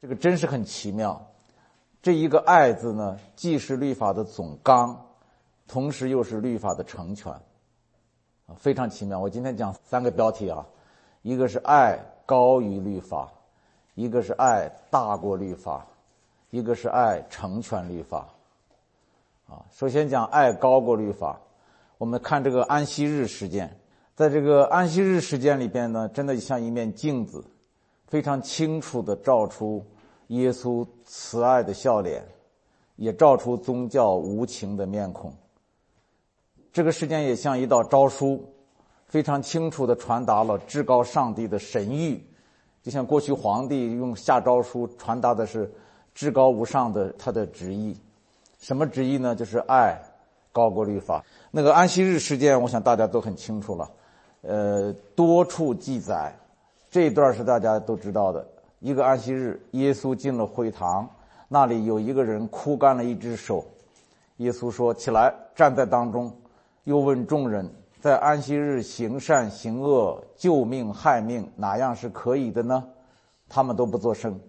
这个真是很奇妙。这一个“爱”字呢，既是律法的总纲，同时又是律法的成全，啊，非常奇妙。我今天讲三个标题啊，一个是爱高于律法，一个是爱大过律法，一个是爱成全律法。啊，首先讲爱高过律法。我们看这个安息日事件，在这个安息日事件里边呢，真的像一面镜子，非常清楚的照出耶稣慈爱的笑脸，也照出宗教无情的面孔。这个事件也像一道诏书，非常清楚的传达了至高上帝的神谕，就像过去皇帝用下诏书传达的是至高无上的他的旨意。什么旨意呢？就是爱高过律法。那个安息日事件，我想大家都很清楚了，呃，多处记载，这一段是大家都知道的。一个安息日，耶稣进了会堂，那里有一个人枯干了一只手，耶稣说：“起来，站在当中。”又问众人：“在安息日行善行恶、救命害命，哪样是可以的呢？”他们都不作声。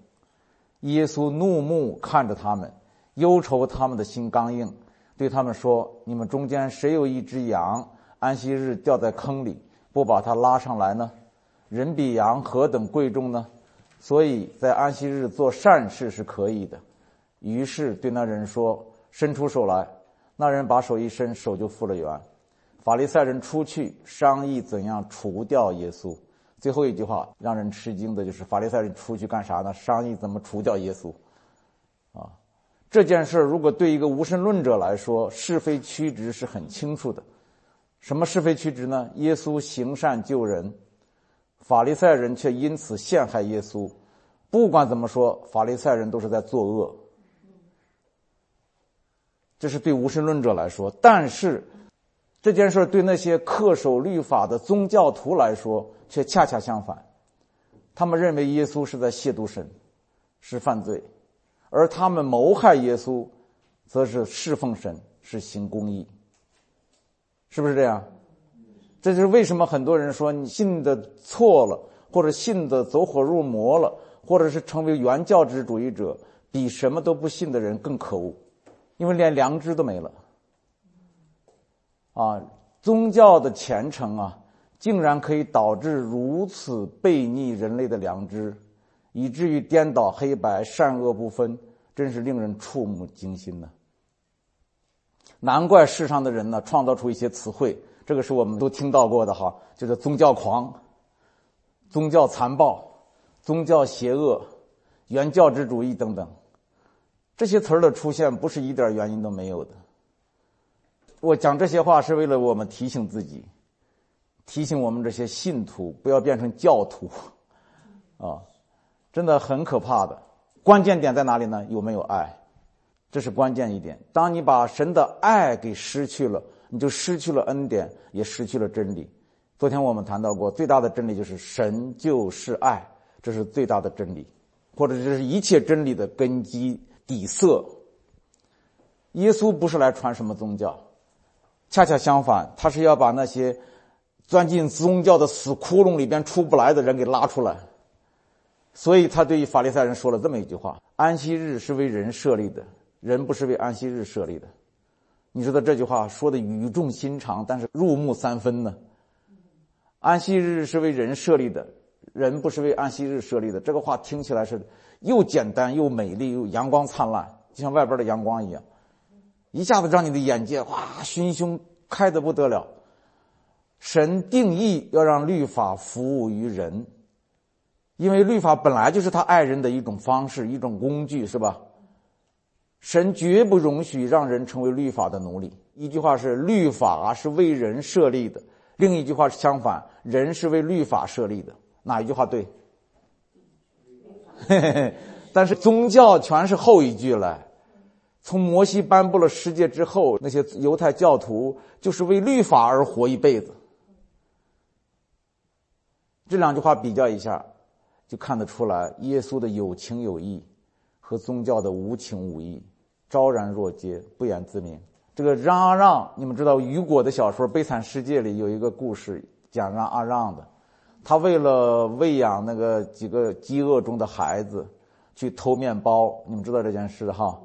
耶稣怒目看着他们，忧愁他们的心刚硬。对他们说：“你们中间谁有一只羊，安息日掉在坑里，不把它拉上来呢？人比羊何等贵重呢？所以在安息日做善事是可以的。”于是对那人说：“伸出手来。”那人把手一伸，手就复了原。法利赛人出去商议怎样除掉耶稣。最后一句话让人吃惊的就是：法利赛人出去干啥呢？商议怎么除掉耶稣。啊。这件事如果对一个无神论者来说，是非曲直是很清楚的。什么是非曲直呢？耶稣行善救人，法利赛人却因此陷害耶稣。不管怎么说，法利赛人都是在作恶。这是对无神论者来说，但是这件事对那些恪守律法的宗教徒来说却恰恰相反。他们认为耶稣是在亵渎神，是犯罪。而他们谋害耶稣，则是侍奉神，是行公义，是不是这样？这就是为什么很多人说你信的错了，或者信的走火入魔了，或者是成为原教旨主义者，比什么都不信的人更可恶，因为连良知都没了。啊，宗教的虔诚啊，竟然可以导致如此悖逆人类的良知。以至于颠倒黑白、善恶不分，真是令人触目惊心呢。难怪世上的人呢，创造出一些词汇，这个是我们都听到过的哈，就是宗教狂、宗教残暴、宗教邪恶、原教旨主义等等。这些词儿的出现，不是一点原因都没有的。我讲这些话是为了我们提醒自己，提醒我们这些信徒不要变成教徒，啊。真的很可怕的，关键点在哪里呢？有没有爱？这是关键一点。当你把神的爱给失去了，你就失去了恩典，也失去了真理。昨天我们谈到过，最大的真理就是神就是爱，这是最大的真理，或者这是一切真理的根基底色。耶稣不是来传什么宗教，恰恰相反，他是要把那些钻进宗教的死窟窿里边出不来的人给拉出来。所以他对于法利赛人说了这么一句话：“安息日是为人设立的，人不是为安息日设立的。”你知道这句话说的语重心长，但是入木三分呢。安息日是为人设立的，人不是为安息日设立的。这个话听起来是又简单又美丽又阳光灿烂，就像外边的阳光一样，一下子让你的眼界哇，熏胸开的不得了。神定义要让律法服务于人。因为律法本来就是他爱人的一种方式、一种工具，是吧？神绝不容许让人成为律法的奴隶。一句话是律法是为人设立的，另一句话是相反，人是为律法设立的。哪一句话对？但是宗教全是后一句了。从摩西颁布了世界之后，那些犹太教徒就是为律法而活一辈子。这两句话比较一下。就看得出来，耶稣的有情有义和宗教的无情无义，昭然若揭，不言自明。这个让阿让，你们知道雨果的小说《悲惨世界》里有一个故事，讲让阿让的，他为了喂养那个几个饥饿中的孩子，去偷面包，你们知道这件事哈？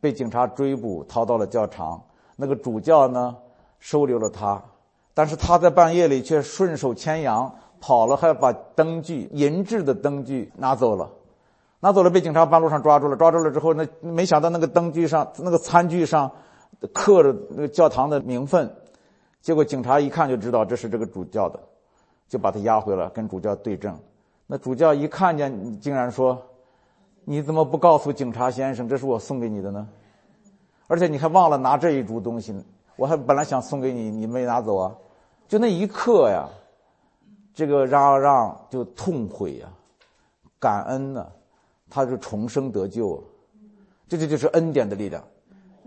被警察追捕，逃到了教堂。那个主教呢，收留了他，但是他在半夜里却顺手牵羊跑了，还把灯具银质的灯具拿走了，拿走了，被警察半路上抓住了。抓住了之后，那没想到那个灯具上、那个餐具上刻着那个教堂的名分，结果警察一看就知道这是这个主教的，就把他押回了，跟主教对证。那主教一看见，竟然说。你怎么不告诉警察先生，这是我送给你的呢？而且你还忘了拿这一株东西，我还本来想送给你，你没拿走啊？就那一刻呀，这个让让就痛悔呀，感恩呢，他就重生得救，这这就是恩典的力量。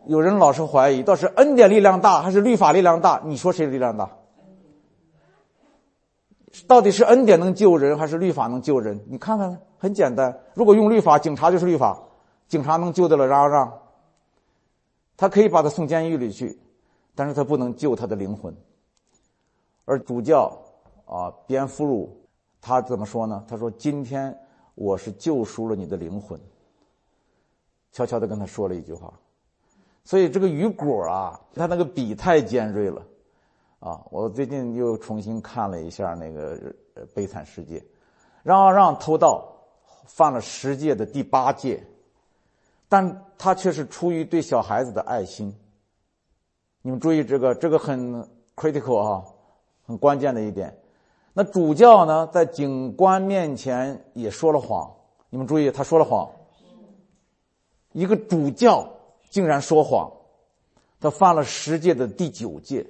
有人老是怀疑，倒是恩典力量大还是律法力量大？你说谁力量大？到底是恩典能救人，还是律法能救人？你看看，很简单。如果用律法，警察就是律法，警察能救得了让让，他可以把他送监狱里去，但是他不能救他的灵魂。而主教啊，边俘虏，他怎么说呢？他说：“今天我是救赎了你的灵魂。”悄悄的跟他说了一句话。所以这个雨果啊，他那个笔太尖锐了。啊，我最近又重新看了一下那个《悲惨世界》，让让偷盗犯了十戒的第八戒，但他却是出于对小孩子的爱心。你们注意这个，这个很 critical 啊，很关键的一点。那主教呢，在警官面前也说了谎。你们注意，他说了谎。一个主教竟然说谎，他犯了十戒的第九戒。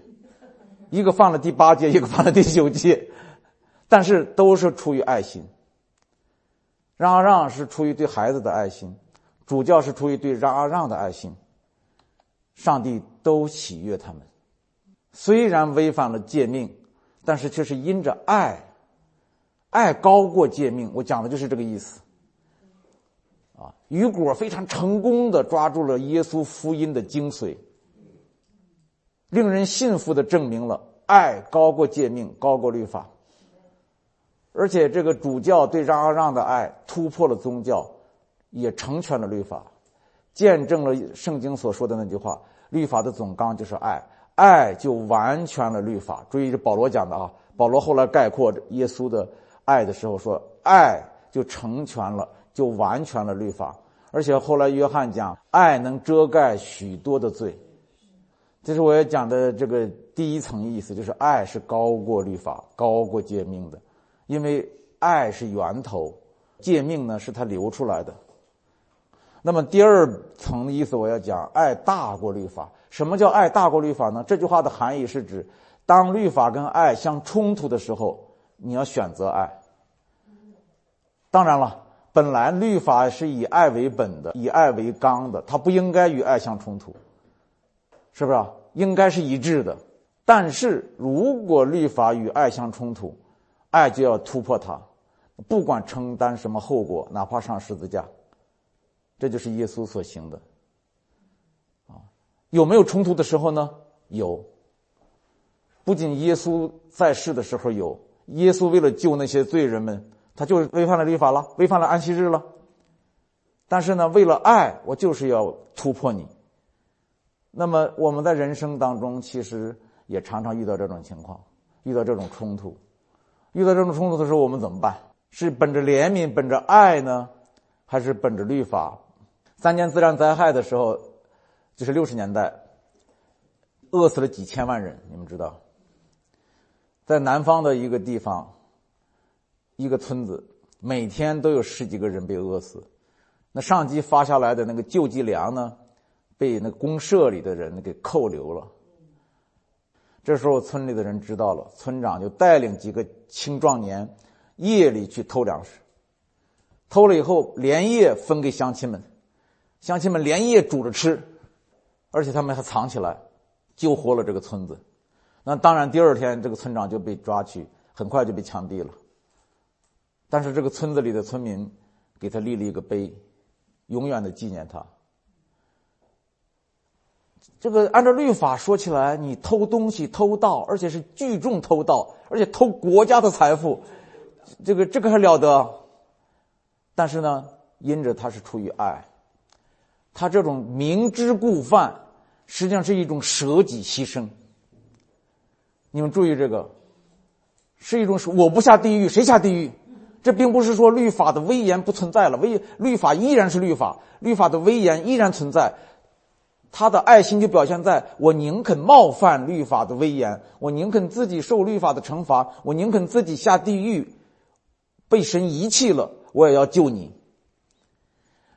一个犯了第八戒，一个犯了第九戒，但是都是出于爱心。让阿让是出于对孩子的爱心，主教是出于对让阿让的爱心。上帝都喜悦他们，虽然违反了诫命，但是却是因着爱，爱高过诫命。我讲的就是这个意思。啊，雨果非常成功的抓住了耶稣福音的精髓。令人信服的证明了爱高过诫命，高过律法。而且这个主教对让阿让的爱突破了宗教，也成全了律法，见证了圣经所说的那句话：律法的总纲就是爱，爱就完全了律法。注意是保罗讲的啊，保罗后来概括耶稣的爱的时候说：爱就成全了，就完全了律法。而且后来约翰讲，爱能遮盖许多的罪。这是我要讲的这个第一层意思，就是爱是高过律法、高过诫命的，因为爱是源头，诫命呢是它流出来的。那么第二层的意思，我要讲爱大过律法。什么叫爱大过律法呢？这句话的含义是指，当律法跟爱相冲突的时候，你要选择爱。当然了，本来律法是以爱为本的，以爱为纲的，它不应该与爱相冲突。是不是啊？应该是一致的，但是如果律法与爱相冲突，爱就要突破它，不管承担什么后果，哪怕上十字架，这就是耶稣所行的。啊，有没有冲突的时候呢？有。不仅耶稣在世的时候有，耶稣为了救那些罪人们，他就是违反了律法了，违反了安息日了。但是呢，为了爱，我就是要突破你。那么我们在人生当中，其实也常常遇到这种情况，遇到这种冲突，遇到这种冲突的时候，我们怎么办？是本着怜悯、本着爱呢，还是本着律法？三年自然灾害的时候，就是六十年代，饿死了几千万人，你们知道，在南方的一个地方，一个村子，每天都有十几个人被饿死，那上级发下来的那个救济粮呢？被那公社里的人给扣留了。这时候村里的人知道了，村长就带领几个青壮年，夜里去偷粮食。偷了以后，连夜分给乡亲们，乡亲们连夜煮着吃，而且他们还藏起来，救活了这个村子。那当然，第二天这个村长就被抓去，很快就被枪毙了。但是这个村子里的村民给他立了一个碑，永远的纪念他。这个按照律法说起来，你偷东西、偷盗，而且是聚众偷盗，而且偷国家的财富，这个这个还了得？但是呢，因着他是出于爱，他这种明知故犯，实际上是一种舍己牺牲。你们注意这个，是一种我不下地狱谁下地狱？这并不是说律法的威严不存在了，威律法依然是律法，律法的威严依然存在。他的爱心就表现在我宁肯冒犯律法的威严，我宁肯自己受律法的惩罚，我宁肯自己下地狱，被神遗弃了，我也要救你。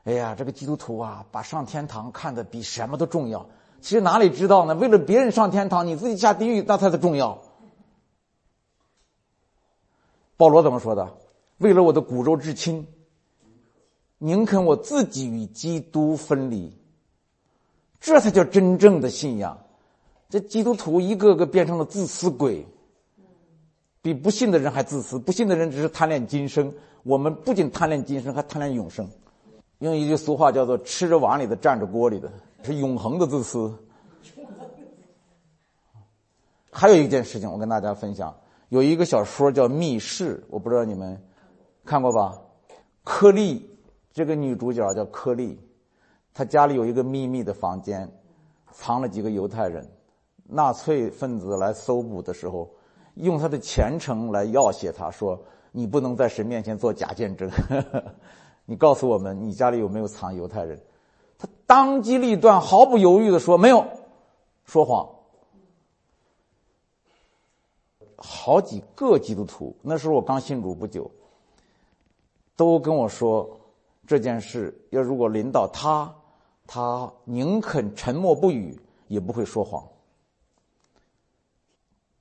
哎呀，这个基督徒啊，把上天堂看得比什么都重要。其实哪里知道呢？为了别人上天堂，你自己下地狱，那才是重要。保罗怎么说的？为了我的骨肉至亲，宁肯我自己与基督分离。这才叫真正的信仰。这基督徒一个个变成了自私鬼，比不信的人还自私。不信的人只是贪恋今生，我们不仅贪恋今生，还贪恋永生。用一句俗话叫做“吃着碗里的，占着锅里的”，是永恒的自私。还有一件事情，我跟大家分享，有一个小说叫《密室》，我不知道你们看过吧？柯丽这个女主角叫柯丽。她家里有一个秘密的房间，藏了几个犹太人。纳粹分子来搜捕的时候，用他的虔诚来要挟他说：“你不能在神面前做假见证，你告诉我们你家里有没有藏犹太人？”他当机立断，毫不犹豫的说：“没有，说谎。”好几个基督徒，那时候我刚信主不久，都跟我说这件事要如果临到他。他宁肯沉默不语，也不会说谎。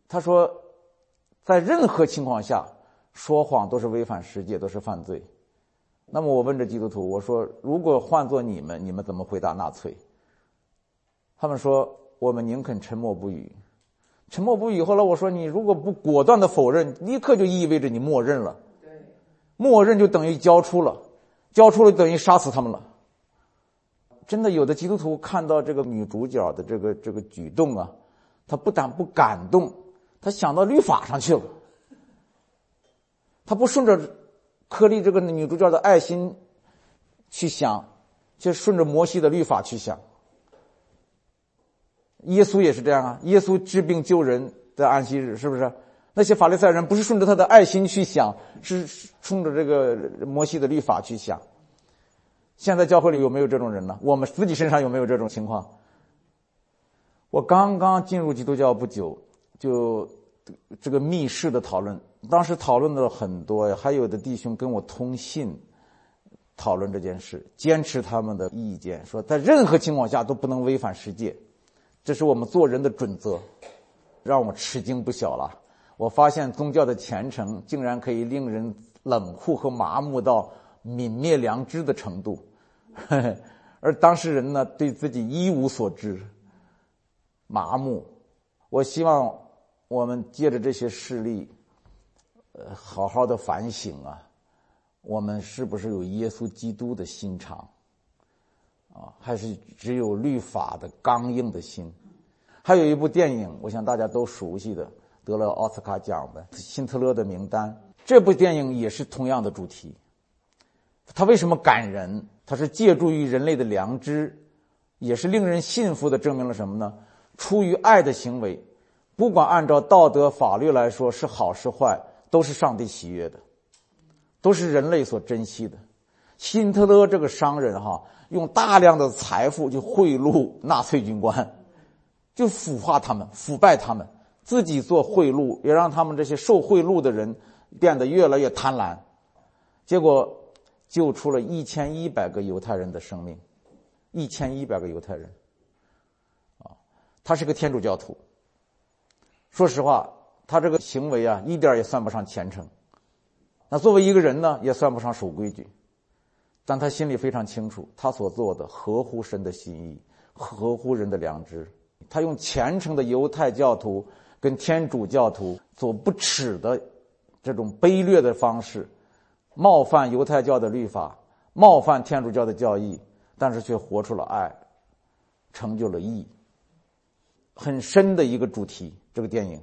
他说，在任何情况下说谎都是违反世界，都是犯罪。那么我问这基督徒，我说：如果换做你们，你们怎么回答纳粹？他们说：我们宁肯沉默不语。沉默不语。后来我说：你如果不果断的否认，立刻就意味着你默认了。默认就等于交出了，交出了等于杀死他们了。真的，有的基督徒看到这个女主角的这个这个举动啊，他不但不感动，他想到律法上去了。他不顺着柯利这个女主角的爱心去想，就顺着摩西的律法去想。耶稣也是这样啊，耶稣治病救人的安息日，是不是？那些法利赛人不是顺着他的爱心去想，是冲着这个摩西的律法去想。现在教会里有没有这种人呢？我们自己身上有没有这种情况？我刚刚进入基督教不久，就这个密室的讨论，当时讨论的很多，还有的弟兄跟我通信，讨论这件事，坚持他们的意见，说在任何情况下都不能违反世界，这是我们做人的准则，让我吃惊不小了。我发现宗教的虔诚竟然可以令人冷酷和麻木到。泯灭良知的程度，而当事人呢，对自己一无所知，麻木。我希望我们借着这些事例，呃，好好的反省啊，我们是不是有耶稣基督的心肠啊，还是只有律法的刚硬的心？还有一部电影，我想大家都熟悉的，得了奥斯卡奖的《辛特勒的名单》。这部电影也是同样的主题。它为什么感人？它是借助于人类的良知，也是令人信服的，证明了什么呢？出于爱的行为，不管按照道德法律来说是好是坏，都是上帝喜悦的，都是人类所珍惜的。辛特勒这个商人哈，用大量的财富去贿赂纳粹军官，就腐化他们，腐败他们，自己做贿赂，也让他们这些受贿赂的人变得越来越贪婪，结果。救出了一千一百个犹太人的生命，一千一百个犹太人，啊，他是个天主教徒。说实话，他这个行为啊，一点也算不上虔诚。那作为一个人呢，也算不上守规矩，但他心里非常清楚，他所做的合乎神的心意，合乎人的良知。他用虔诚的犹太教徒跟天主教徒所不耻的这种卑劣的方式。冒犯犹太教的律法，冒犯天主教的教义，但是却活出了爱，成就了义。很深的一个主题，这个电影，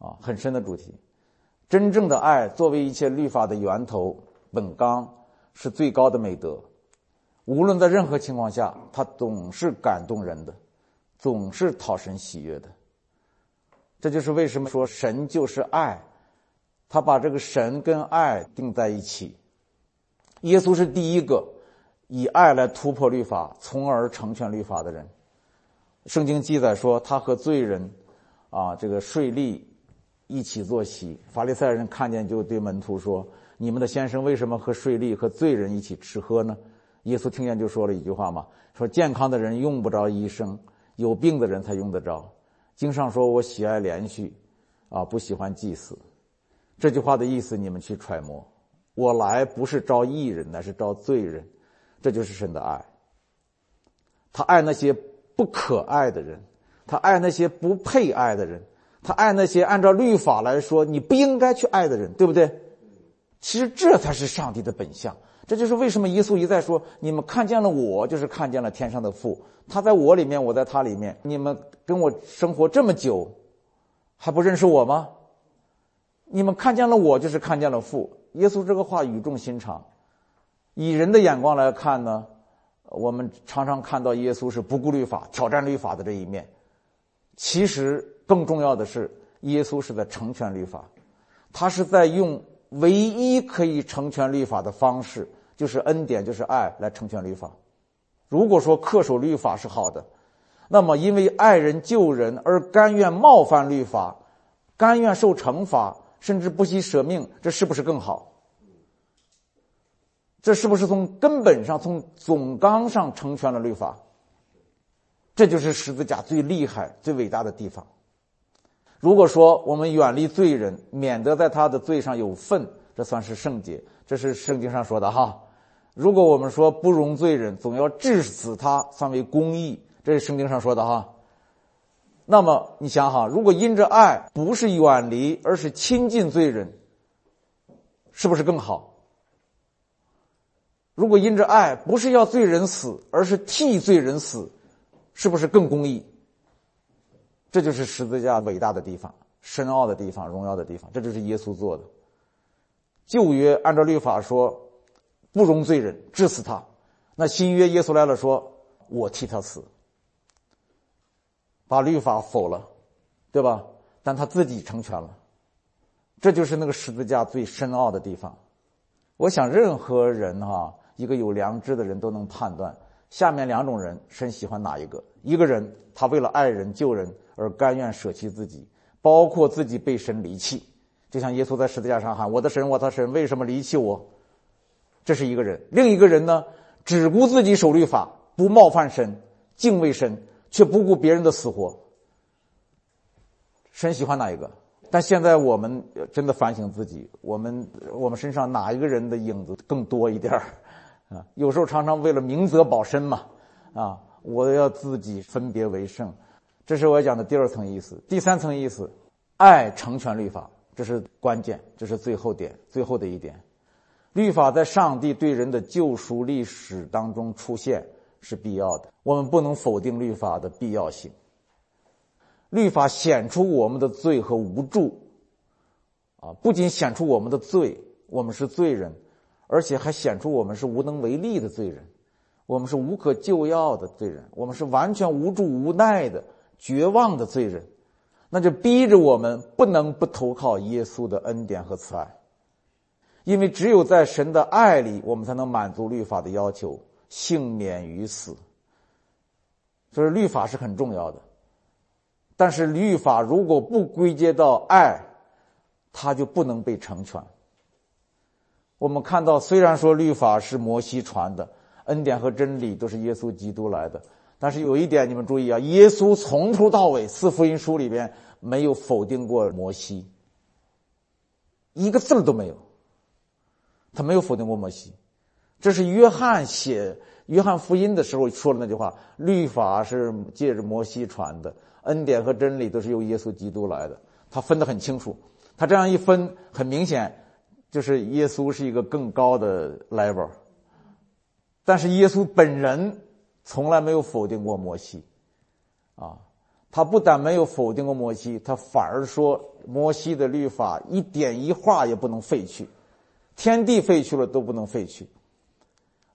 啊，很深的主题。真正的爱作为一切律法的源头、本纲，是最高的美德。无论在任何情况下，它总是感动人的，总是讨神喜悦的。这就是为什么说神就是爱，他把这个神跟爱定在一起。耶稣是第一个以爱来突破律法，从而成全律法的人。圣经记载说，他和罪人，啊，这个税吏一起坐席。法利赛人看见，就对门徒说：“你们的先生为什么和税吏和罪人一起吃喝呢？”耶稣听见就说了一句话嘛：“说健康的人用不着医生，有病的人才用得着。”经上说：“我喜爱连续，啊，不喜欢祭祀。”这句话的意思你们去揣摩。我来不是招义人，乃是招罪人。这就是神的爱。他爱那些。不可爱的人，他爱那些不配爱的人，他爱那些按照律法来说你不应该去爱的人，对不对？其实这才是上帝的本相。这就是为什么耶稣一再说：“你们看见了我，就是看见了天上的父。他在我里面，我在他里面。你们跟我生活这么久，还不认识我吗？你们看见了我，就是看见了父。”耶稣这个话语重心长。以人的眼光来看呢？我们常常看到耶稣是不顾律法、挑战律法的这一面，其实更重要的是，耶稣是在成全律法，他是在用唯一可以成全律法的方式，就是恩典，就是爱来成全律法。如果说恪守律法是好的，那么因为爱人救人而甘愿冒犯律法，甘愿受惩罚，甚至不惜舍命，这是不是更好？这是不是从根本上、从总纲上成全了律法？这就是十字架最厉害、最伟大的地方。如果说我们远离罪人，免得在他的罪上有份，这算是圣洁。这是圣经上说的哈。如果我们说不容罪人，总要治死他，算为公义，这是圣经上说的哈。那么你想哈，如果因着爱，不是远离，而是亲近罪人，是不是更好？如果因着爱，不是要罪人死，而是替罪人死，是不是更公义？这就是十字架伟大的地方、深奥的地方、荣耀的地方。这就是耶稣做的。旧约按照律法说，不容罪人，治死他；那新约耶稣来了，说我替他死，把律法否了，对吧？但他自己成全了。这就是那个十字架最深奥的地方。我想，任何人哈。一个有良知的人都能判断，下面两种人神喜欢哪一个？一个人他为了爱人救人而甘愿舍弃自己，包括自己被神离弃，就像耶稣在十字架上喊：“我的神，我的神，为什么离弃我？”这是一个人。另一个人呢，只顾自己守律法，不冒犯神，敬畏神，却不顾别人的死活。神喜欢哪一个？但现在我们真的反省自己，我们我们身上哪一个人的影子更多一点儿？啊，有时候常常为了明哲保身嘛，啊，我要自己分别为圣，这是我要讲的第二层意思。第三层意思，爱成全律法，这是关键，这是最后点，最后的一点。律法在上帝对人的救赎历史当中出现是必要的，我们不能否定律法的必要性。律法显出我们的罪和无助，啊，不仅显出我们的罪，我们是罪人。而且还显出我们是无能为力的罪人，我们是无可救药的罪人，我们是完全无助无奈的绝望的罪人，那就逼着我们不能不投靠耶稣的恩典和慈爱，因为只有在神的爱里，我们才能满足律法的要求，幸免于死。所以律法是很重要的，但是律法如果不归结到爱，它就不能被成全。我们看到，虽然说律法是摩西传的，恩典和真理都是耶稣基督来的，但是有一点你们注意啊，耶稣从头到尾四福音书里边没有否定过摩西，一个字都没有，他没有否定过摩西。这是约翰写约翰福音的时候说的那句话：律法是借着摩西传的，恩典和真理都是由耶稣基督来的。他分得很清楚，他这样一分，很明显。就是耶稣是一个更高的 level，但是耶稣本人从来没有否定过摩西，啊，他不但没有否定过摩西，他反而说摩西的律法一点一画也不能废去，天地废去了都不能废去，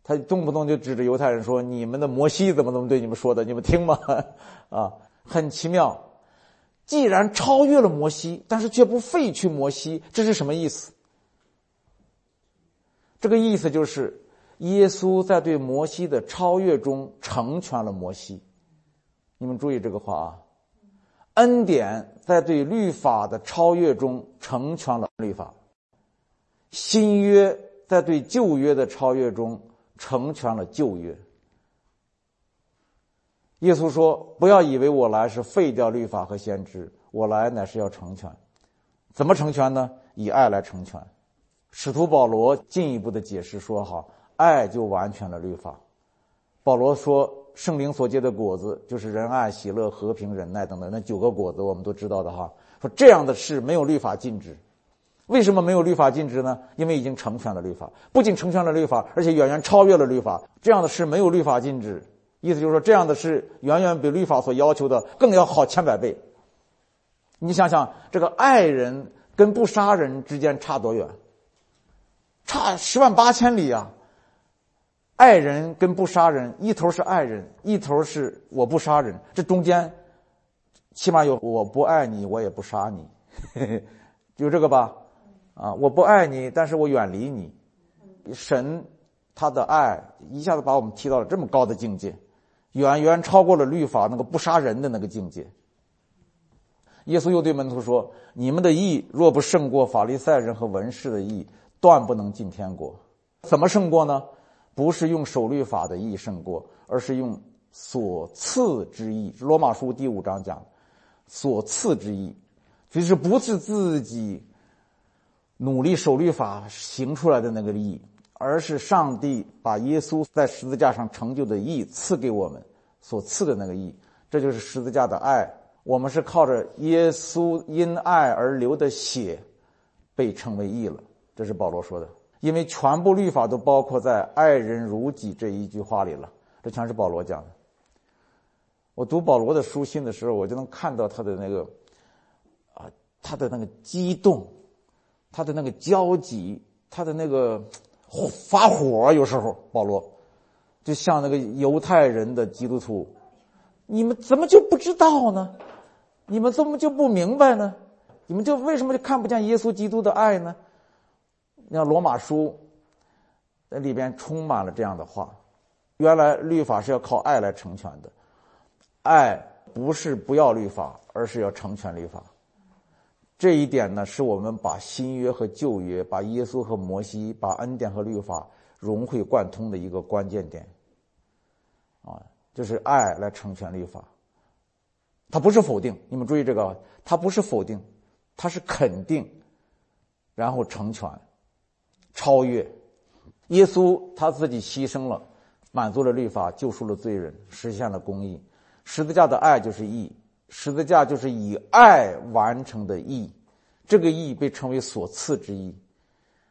他动不动就指着犹太人说：“你们的摩西怎么怎么对你们说的？你们听吗？” 啊，很奇妙。既然超越了摩西，但是却不废去摩西，这是什么意思？这个意思就是，耶稣在对摩西的超越中成全了摩西。你们注意这个话啊，恩典在对律法的超越中成全了律法，新约在对旧约的超越中。成全了旧约。耶稣说：“不要以为我来是废掉律法和先知，我来乃是要成全。怎么成全呢？以爱来成全。”使徒保罗进一步的解释说：“哈，爱就完全了律法。”保罗说：“圣灵所结的果子就是仁爱、喜乐、和平、忍耐等等那九个果子，我们都知道的哈。说这样的事没有律法禁止。”为什么没有律法禁止呢？因为已经成全了律法，不仅成全了律法，而且远远超越了律法。这样的事没有律法禁止，意思就是说，这样的事远远比律法所要求的更要好千百倍。你想想，这个爱人跟不杀人之间差多远？差十万八千里啊！爱人跟不杀人，一头是爱人，一头是我不杀人，这中间起码有我不爱你，我也不杀你，就这个吧。啊，我不爱你，但是我远离你。神他的爱一下子把我们提到了这么高的境界，远远超过了律法那个不杀人的那个境界。耶稣又对门徒说：“你们的义若不胜过法利赛人和文士的义，断不能进天国。怎么胜过呢？不是用守律法的义胜过，而是用所赐之义。罗马书第五章讲，所赐之义，就是不是自己。”努力守律法行出来的那个义，而是上帝把耶稣在十字架上成就的义赐给我们所赐的那个义，这就是十字架的爱。我们是靠着耶稣因爱而流的血，被称为义了。这是保罗说的，因为全部律法都包括在“爱人如己”这一句话里了。这全是保罗讲的。我读保罗的书信的时候，我就能看到他的那个啊，他的那个激动。他的那个焦急，他的那个发火，有时候保罗就像那个犹太人的基督徒，你们怎么就不知道呢？你们怎么就不明白呢？你们就为什么就看不见耶稣基督的爱呢？像罗马书那里边充满了这样的话：原来律法是要靠爱来成全的，爱不是不要律法，而是要成全律法。这一点呢，是我们把新约和旧约、把耶稣和摩西、把恩典和律法融会贯通的一个关键点。啊，就是爱来成全律法。它不是否定，你们注意这个，它不是否定，它是肯定，然后成全、超越。耶稣他自己牺牲了，满足了律法，救赎了罪人，实现了公义。十字架的爱就是义。十字架就是以爱完成的义，这个义被称为所赐之义，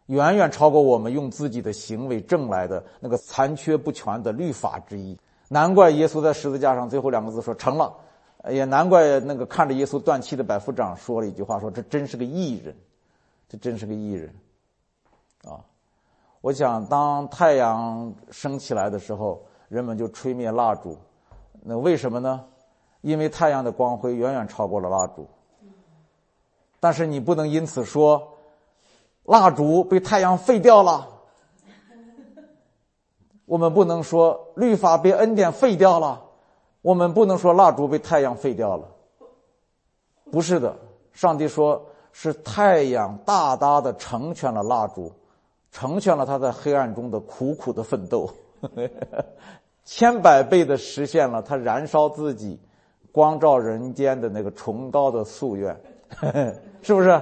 远远超过我们用自己的行为挣来的那个残缺不全的律法之义。难怪耶稣在十字架上最后两个字说成了，也难怪那个看着耶稣断气的百夫长说了一句话说这真是个义人，这真是个义人，啊！我想当太阳升起来的时候，人们就吹灭蜡烛，那为什么呢？因为太阳的光辉远远超过了蜡烛，但是你不能因此说，蜡烛被太阳废掉了。我们不能说律法被恩典废掉了，我们不能说蜡烛被太阳废掉了。不是的，上帝说是太阳大大的成全了蜡烛，成全了他在黑暗中的苦苦的奋斗，千百倍的实现了他燃烧自己。光照人间的那个崇高的夙愿，是不是？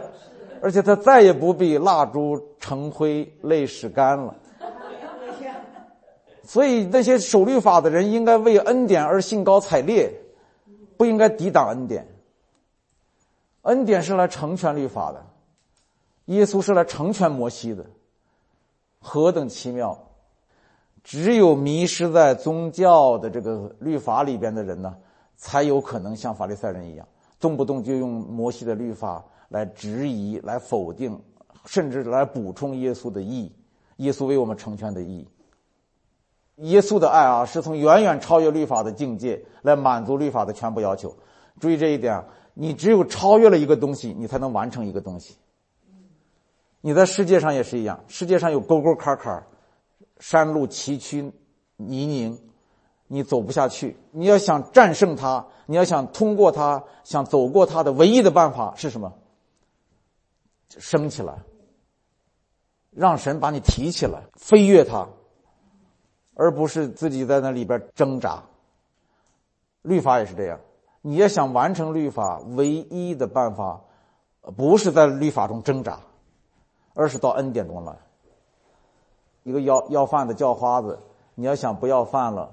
而且他再也不必蜡烛成灰，泪始干了。所以那些守律法的人应该为恩典而兴高采烈，不应该抵挡恩典。恩典是来成全律法的，耶稣是来成全摩西的，何等奇妙！只有迷失在宗教的这个律法里边的人呢？才有可能像法利赛人一样，动不动就用摩西的律法来质疑、来否定，甚至来补充耶稣的意义，耶稣为我们成全的意义。耶稣的爱啊，是从远远超越律法的境界来满足律法的全部要求。注意这一点，你只有超越了一个东西，你才能完成一个东西。你在世界上也是一样，世界上有沟沟坎坎，山路崎岖泥泞，你走不下去。你要想战胜它，你要想通过它，想走过它的唯一的办法是什么？升起来，让神把你提起来，飞跃它。而不是自己在那里边挣扎。律法也是这样，你要想完成律法，唯一的办法，不是在律法中挣扎，而是到恩典中来。一个要要饭的叫花子，你要想不要饭了，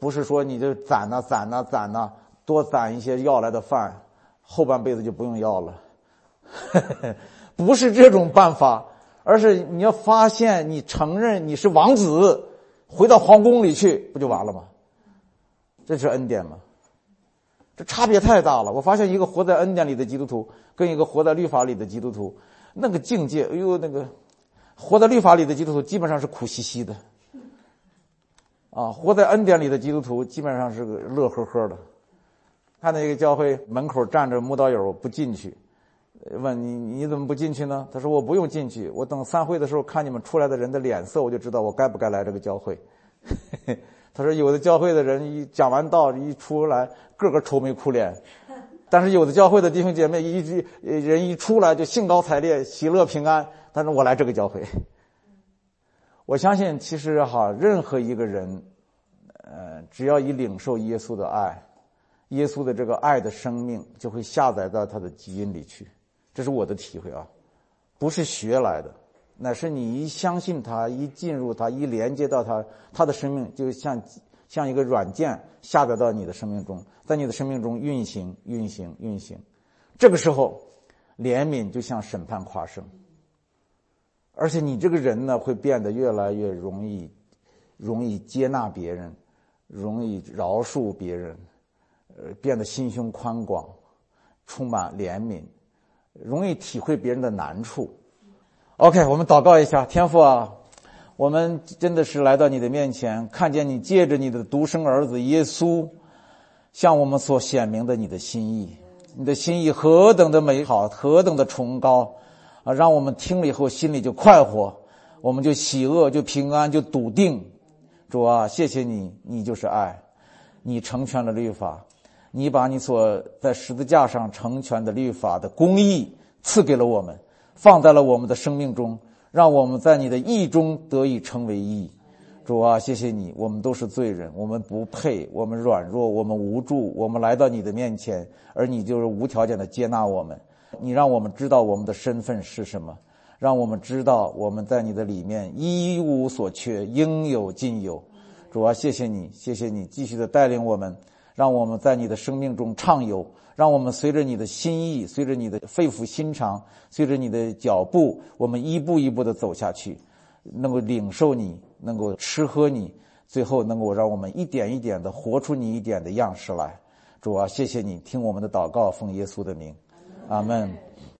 不是说你就攒呐攒呐攒呐，多攒一些要来的饭，后半辈子就不用要了，不是这种办法，而是你要发现，你承认你是王子。回到皇宫里去，不就完了吗？这是恩典吗？这差别太大了。我发现一个活在恩典里的基督徒，跟一个活在律法里的基督徒，那个境界，哎呦，那个活在律法里的基督徒基本上是苦兮兮的，啊，活在恩典里的基督徒基本上是个乐呵呵的。看那个教会门口站着牧道友不进去。问你你怎么不进去呢？他说我不用进去，我等散会的时候看你们出来的人的脸色，我就知道我该不该来这个教会。他说有的教会的人一讲完道一出来，个个愁眉苦脸，但是有的教会的弟兄姐妹一一人一出来就兴高采烈、喜乐平安。但是我来这个教会，我相信其实哈，任何一个人，呃，只要一领受耶稣的爱，耶稣的这个爱的生命就会下载到他的基因里去。这是我的体会啊，不是学来的，乃是你一相信他，一进入他，一连接到他，他的生命就像像一个软件下载到你的生命中，在你的生命中运行、运行、运行。这个时候，怜悯就像审判跨生，而且你这个人呢，会变得越来越容易，容易接纳别人，容易饶恕别人，呃，变得心胸宽广，充满怜悯。容易体会别人的难处。OK，我们祷告一下，天父啊，我们真的是来到你的面前，看见你借着你的独生儿子耶稣，向我们所显明的你的心意。你的心意何等的美好，何等的崇高啊！让我们听了以后心里就快活，我们就喜乐，就平安，就笃定。主啊，谢谢你，你就是爱，你成全了律法。你把你所在十字架上成全的律法的公义赐给了我们，放在了我们的生命中，让我们在你的义中得以成为义。主啊，谢谢你，我们都是罪人，我们不配，我们软弱，我们无助，我们来到你的面前，而你就是无条件的接纳我们。你让我们知道我们的身份是什么，让我们知道我们在你的里面一无所缺，应有尽有。主啊，谢谢你，谢谢你，继续的带领我们。让我们在你的生命中畅游，让我们随着你的心意，随着你的肺腑心肠，随着你的脚步，我们一步一步的走下去，能够领受你，能够吃喝你，最后能够让我们一点一点的活出你一点的样式来。主啊，谢谢你听我们的祷告，奉耶稣的名，阿门。